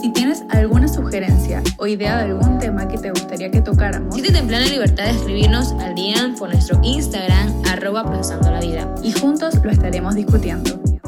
Si tienes alguna sugerencia o idea de algún tema que te gustaría que tocáramos, siéntete en plena libertad de escribirnos al día por nuestro Instagram, arroba procesando la vida. Y juntos lo estaremos discutiendo.